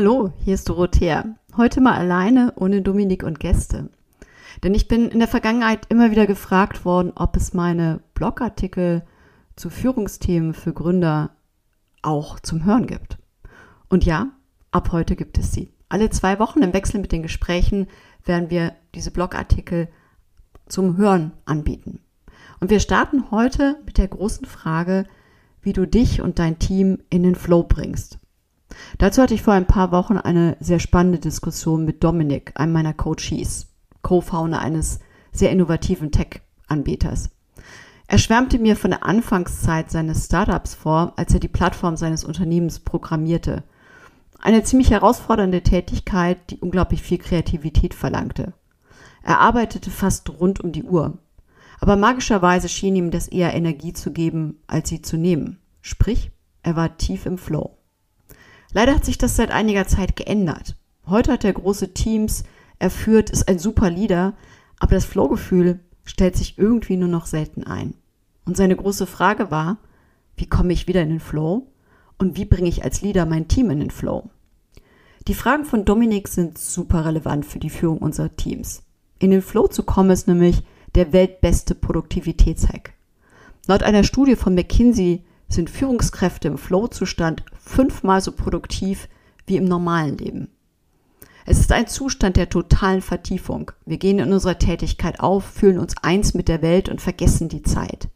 Hallo, hier ist Dorothea. Heute mal alleine, ohne Dominik und Gäste. Denn ich bin in der Vergangenheit immer wieder gefragt worden, ob es meine Blogartikel zu Führungsthemen für Gründer auch zum Hören gibt. Und ja, ab heute gibt es sie. Alle zwei Wochen im Wechsel mit den Gesprächen werden wir diese Blogartikel zum Hören anbieten. Und wir starten heute mit der großen Frage, wie du dich und dein Team in den Flow bringst. Dazu hatte ich vor ein paar Wochen eine sehr spannende Diskussion mit Dominik, einem meiner Coaches, Co-Founder eines sehr innovativen Tech-Anbieters. Er schwärmte mir von der Anfangszeit seines Startups vor, als er die Plattform seines Unternehmens programmierte. Eine ziemlich herausfordernde Tätigkeit, die unglaublich viel Kreativität verlangte. Er arbeitete fast rund um die Uhr. Aber magischerweise schien ihm das eher Energie zu geben, als sie zu nehmen. Sprich, er war tief im Flow. Leider hat sich das seit einiger Zeit geändert. Heute hat er große Teams, er führt, ist ein super Leader, aber das Flow-Gefühl stellt sich irgendwie nur noch selten ein. Und seine große Frage war, wie komme ich wieder in den Flow und wie bringe ich als Leader mein Team in den Flow? Die Fragen von Dominik sind super relevant für die Führung unserer Teams. In den Flow zu kommen ist nämlich der weltbeste Produktivitätshack. Laut einer Studie von McKinsey sind Führungskräfte im Flow-Zustand fünfmal so produktiv wie im normalen Leben. Es ist ein Zustand der totalen Vertiefung. Wir gehen in unserer Tätigkeit auf, fühlen uns eins mit der Welt und vergessen die Zeit.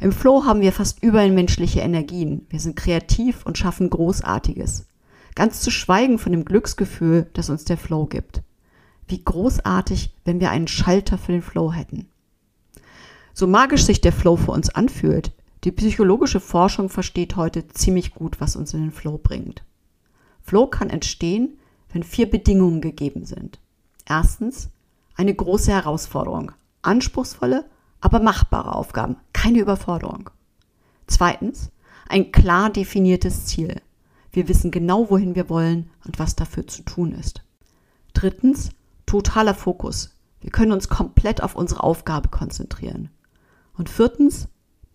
Im Flow haben wir fast überall menschliche Energien. Wir sind kreativ und schaffen Großartiges. Ganz zu schweigen von dem Glücksgefühl, das uns der Flow gibt. Wie großartig, wenn wir einen Schalter für den Flow hätten. So magisch sich der Flow für uns anfühlt, die psychologische Forschung versteht heute ziemlich gut, was uns in den Flow bringt. Flow kann entstehen, wenn vier Bedingungen gegeben sind. Erstens, eine große Herausforderung. Anspruchsvolle, aber machbare Aufgaben. Keine Überforderung. Zweitens, ein klar definiertes Ziel. Wir wissen genau, wohin wir wollen und was dafür zu tun ist. Drittens, totaler Fokus. Wir können uns komplett auf unsere Aufgabe konzentrieren. Und viertens,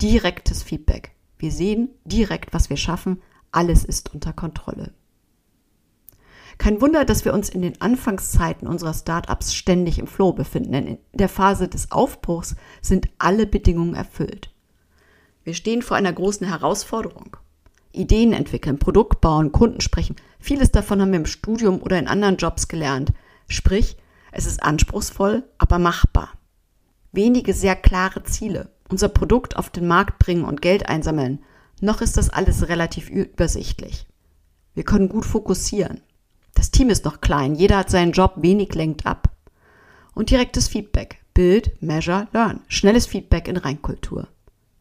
direktes Feedback. Wir sehen direkt, was wir schaffen. Alles ist unter Kontrolle. Kein Wunder, dass wir uns in den Anfangszeiten unserer Startups ständig im Flow befinden, denn in der Phase des Aufbruchs sind alle Bedingungen erfüllt. Wir stehen vor einer großen Herausforderung. Ideen entwickeln, Produkt bauen, Kunden sprechen. Vieles davon haben wir im Studium oder in anderen Jobs gelernt. Sprich, es ist anspruchsvoll, aber machbar. Wenige sehr klare Ziele unser Produkt auf den Markt bringen und Geld einsammeln, noch ist das alles relativ übersichtlich. Wir können gut fokussieren. Das Team ist noch klein, jeder hat seinen Job, wenig lenkt ab. Und direktes Feedback. Build, Measure, Learn. Schnelles Feedback in Reinkultur.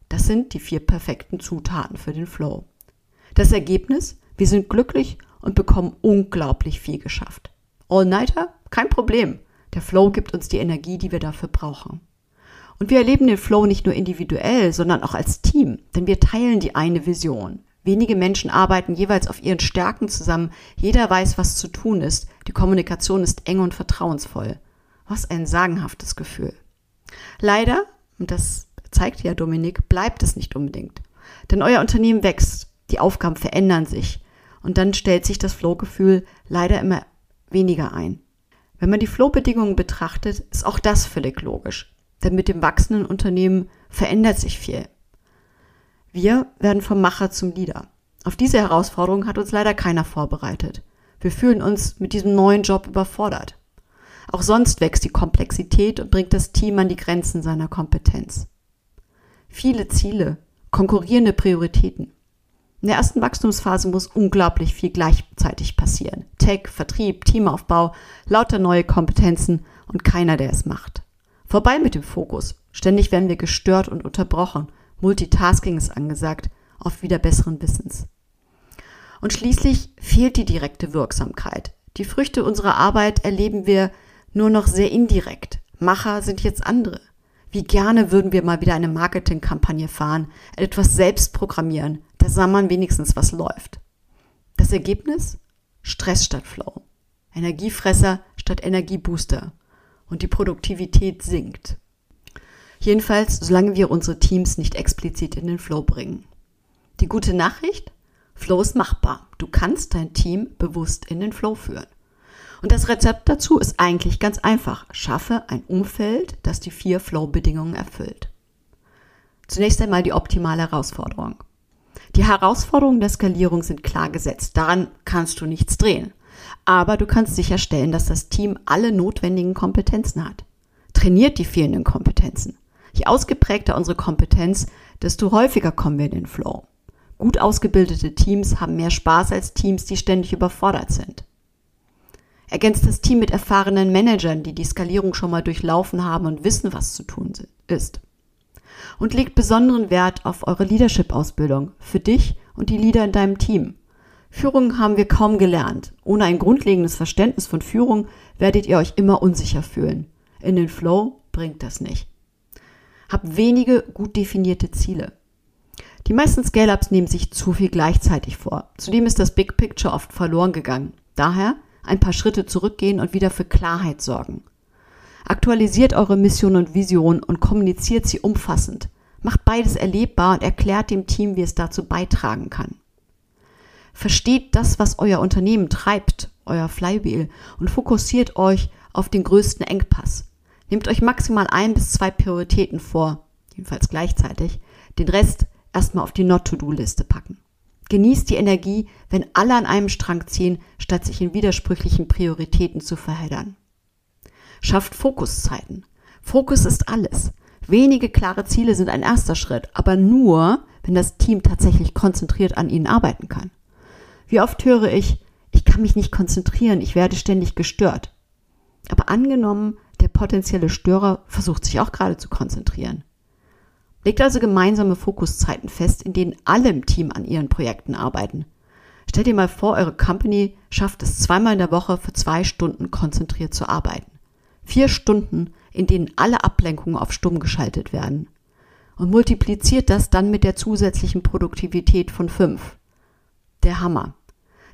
Das sind die vier perfekten Zutaten für den Flow. Das Ergebnis? Wir sind glücklich und bekommen unglaublich viel geschafft. All-Nighter? Kein Problem. Der Flow gibt uns die Energie, die wir dafür brauchen. Und wir erleben den Flow nicht nur individuell, sondern auch als Team, denn wir teilen die eine Vision. Wenige Menschen arbeiten jeweils auf ihren Stärken zusammen. Jeder weiß, was zu tun ist. Die Kommunikation ist eng und vertrauensvoll. Was ein sagenhaftes Gefühl. Leider, und das zeigt ja Dominik, bleibt es nicht unbedingt. Denn euer Unternehmen wächst, die Aufgaben verändern sich und dann stellt sich das Flow-Gefühl leider immer weniger ein. Wenn man die Flow-Bedingungen betrachtet, ist auch das völlig logisch. Denn mit dem wachsenden Unternehmen verändert sich viel. Wir werden vom Macher zum Leader. Auf diese Herausforderung hat uns leider keiner vorbereitet. Wir fühlen uns mit diesem neuen Job überfordert. Auch sonst wächst die Komplexität und bringt das Team an die Grenzen seiner Kompetenz. Viele Ziele, konkurrierende Prioritäten. In der ersten Wachstumsphase muss unglaublich viel gleichzeitig passieren. Tech, Vertrieb, Teamaufbau, lauter neue Kompetenzen und keiner, der es macht. Vorbei mit dem Fokus. Ständig werden wir gestört und unterbrochen. Multitasking ist angesagt, oft wieder besseren Wissens. Und schließlich fehlt die direkte Wirksamkeit. Die Früchte unserer Arbeit erleben wir nur noch sehr indirekt. Macher sind jetzt andere. Wie gerne würden wir mal wieder eine Marketingkampagne fahren, etwas selbst programmieren, da sah man wenigstens, was läuft. Das Ergebnis? Stress statt Flow. Energiefresser statt Energiebooster und die Produktivität sinkt. Jedenfalls, solange wir unsere Teams nicht explizit in den Flow bringen. Die gute Nachricht? Flow ist machbar. Du kannst dein Team bewusst in den Flow führen. Und das Rezept dazu ist eigentlich ganz einfach. Schaffe ein Umfeld, das die vier Flow-Bedingungen erfüllt. Zunächst einmal die optimale Herausforderung. Die Herausforderungen der Skalierung sind klar gesetzt. Daran kannst du nichts drehen. Aber du kannst sicherstellen, dass das Team alle notwendigen Kompetenzen hat. Trainiert die fehlenden Kompetenzen. Je ausgeprägter unsere Kompetenz, desto häufiger kommen wir in den Flow. Gut ausgebildete Teams haben mehr Spaß als Teams, die ständig überfordert sind. Ergänzt das Team mit erfahrenen Managern, die die Skalierung schon mal durchlaufen haben und wissen, was zu tun ist. Und legt besonderen Wert auf eure Leadership-Ausbildung für dich und die Leader in deinem Team. Führung haben wir kaum gelernt. Ohne ein grundlegendes Verständnis von Führung werdet ihr euch immer unsicher fühlen. In den Flow bringt das nicht. Habt wenige gut definierte Ziele. Die meisten Scale-Ups nehmen sich zu viel gleichzeitig vor. Zudem ist das Big Picture oft verloren gegangen. Daher ein paar Schritte zurückgehen und wieder für Klarheit sorgen. Aktualisiert eure Mission und Vision und kommuniziert sie umfassend. Macht beides erlebbar und erklärt dem Team, wie es dazu beitragen kann. Versteht das, was euer Unternehmen treibt, euer Flywheel, und fokussiert euch auf den größten Engpass. Nehmt euch maximal ein bis zwei Prioritäten vor, jedenfalls gleichzeitig, den Rest erstmal auf die Not-to-Do-Liste packen. Genießt die Energie, wenn alle an einem Strang ziehen, statt sich in widersprüchlichen Prioritäten zu verheddern. Schafft Fokuszeiten. Fokus ist alles. Wenige klare Ziele sind ein erster Schritt, aber nur, wenn das Team tatsächlich konzentriert an ihnen arbeiten kann. Wie oft höre ich, ich kann mich nicht konzentrieren, ich werde ständig gestört. Aber angenommen, der potenzielle Störer versucht sich auch gerade zu konzentrieren. Legt also gemeinsame Fokuszeiten fest, in denen alle im Team an ihren Projekten arbeiten. Stellt ihr mal vor, eure Company schafft es zweimal in der Woche für zwei Stunden konzentriert zu arbeiten. Vier Stunden, in denen alle Ablenkungen auf stumm geschaltet werden. Und multipliziert das dann mit der zusätzlichen Produktivität von fünf. Der Hammer.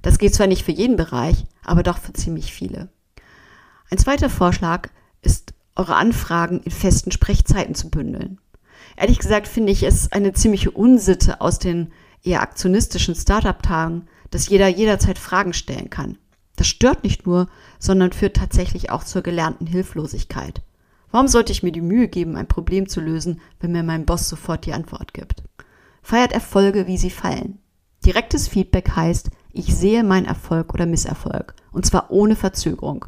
Das geht zwar nicht für jeden Bereich, aber doch für ziemlich viele. Ein zweiter Vorschlag ist, eure Anfragen in festen Sprechzeiten zu bündeln. Ehrlich gesagt finde ich es eine ziemliche Unsitte aus den eher aktionistischen Startup-Tagen, dass jeder jederzeit Fragen stellen kann. Das stört nicht nur, sondern führt tatsächlich auch zur gelernten Hilflosigkeit. Warum sollte ich mir die Mühe geben, ein Problem zu lösen, wenn mir mein Boss sofort die Antwort gibt? Feiert Erfolge, wie sie fallen. Direktes Feedback heißt, ich sehe meinen Erfolg oder Misserfolg, und zwar ohne Verzögerung.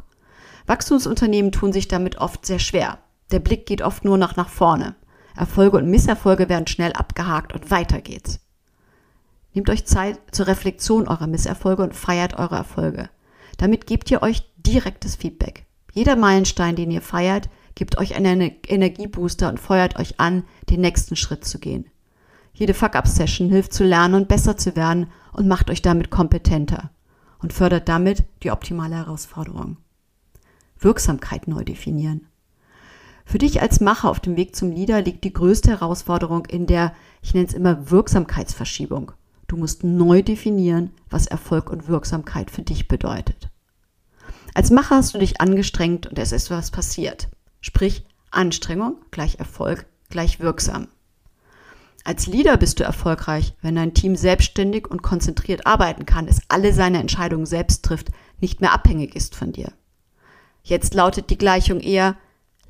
Wachstumsunternehmen tun sich damit oft sehr schwer. Der Blick geht oft nur nach nach vorne. Erfolge und Misserfolge werden schnell abgehakt und weiter geht's. Nehmt euch Zeit zur Reflexion eurer Misserfolge und feiert eure Erfolge. Damit gebt ihr euch direktes Feedback. Jeder Meilenstein, den ihr feiert, gibt euch einen Energiebooster und feuert euch an, den nächsten Schritt zu gehen. Jede Fuck-Up-Session hilft zu lernen und besser zu werden und macht euch damit kompetenter und fördert damit die optimale Herausforderung. Wirksamkeit neu definieren. Für dich als Macher auf dem Weg zum Leader liegt die größte Herausforderung in der, ich nenne es immer Wirksamkeitsverschiebung. Du musst neu definieren, was Erfolg und Wirksamkeit für dich bedeutet. Als Macher hast du dich angestrengt und es ist was passiert. Sprich, Anstrengung gleich Erfolg gleich wirksam. Als Leader bist du erfolgreich, wenn dein Team selbstständig und konzentriert arbeiten kann, es alle seine Entscheidungen selbst trifft, nicht mehr abhängig ist von dir. Jetzt lautet die Gleichung eher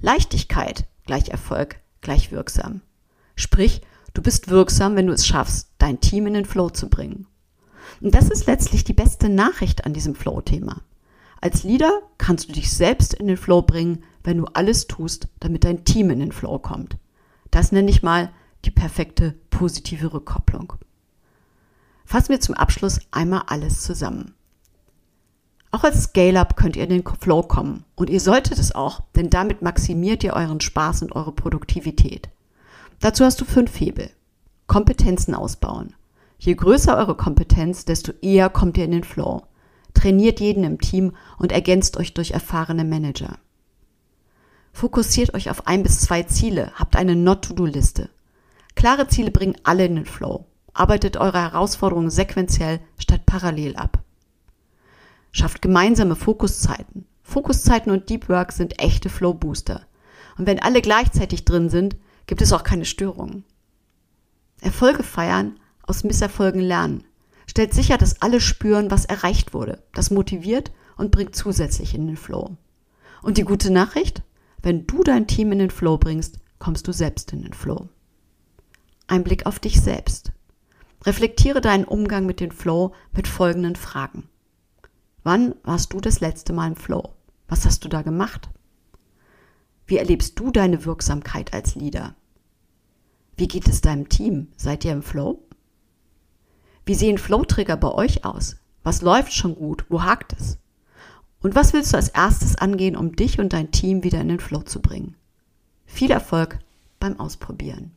Leichtigkeit gleich Erfolg gleich wirksam. Sprich, du bist wirksam, wenn du es schaffst, dein Team in den Flow zu bringen. Und das ist letztlich die beste Nachricht an diesem Flow-Thema. Als Leader kannst du dich selbst in den Flow bringen, wenn du alles tust, damit dein Team in den Flow kommt. Das nenne ich mal die perfekte positive Rückkopplung. Fassen wir zum Abschluss einmal alles zusammen. Auch als Scale-Up könnt ihr in den Flow kommen. Und ihr solltet es auch, denn damit maximiert ihr euren Spaß und eure Produktivität. Dazu hast du fünf Hebel. Kompetenzen ausbauen. Je größer eure Kompetenz, desto eher kommt ihr in den Flow. Trainiert jeden im Team und ergänzt euch durch erfahrene Manager. Fokussiert euch auf ein bis zwei Ziele, habt eine Not-to-Do-Liste. Klare Ziele bringen alle in den Flow. Arbeitet eure Herausforderungen sequenziell statt parallel ab. Schafft gemeinsame Fokuszeiten. Fokuszeiten und Deep Work sind echte Flow Booster. Und wenn alle gleichzeitig drin sind, gibt es auch keine Störungen. Erfolge feiern, aus Misserfolgen lernen. stellt sicher, dass alle spüren, was erreicht wurde. Das motiviert und bringt zusätzlich in den Flow. Und die gute Nachricht? Wenn du dein Team in den Flow bringst, kommst du selbst in den Flow. Ein Blick auf dich selbst. Reflektiere deinen Umgang mit dem Flow mit folgenden Fragen. Wann warst du das letzte Mal im Flow? Was hast du da gemacht? Wie erlebst du deine Wirksamkeit als Leader? Wie geht es deinem Team? Seid ihr im Flow? Wie sehen Flow-Trigger bei euch aus? Was läuft schon gut? Wo hakt es? Und was willst du als erstes angehen, um dich und dein Team wieder in den Flow zu bringen? Viel Erfolg beim Ausprobieren.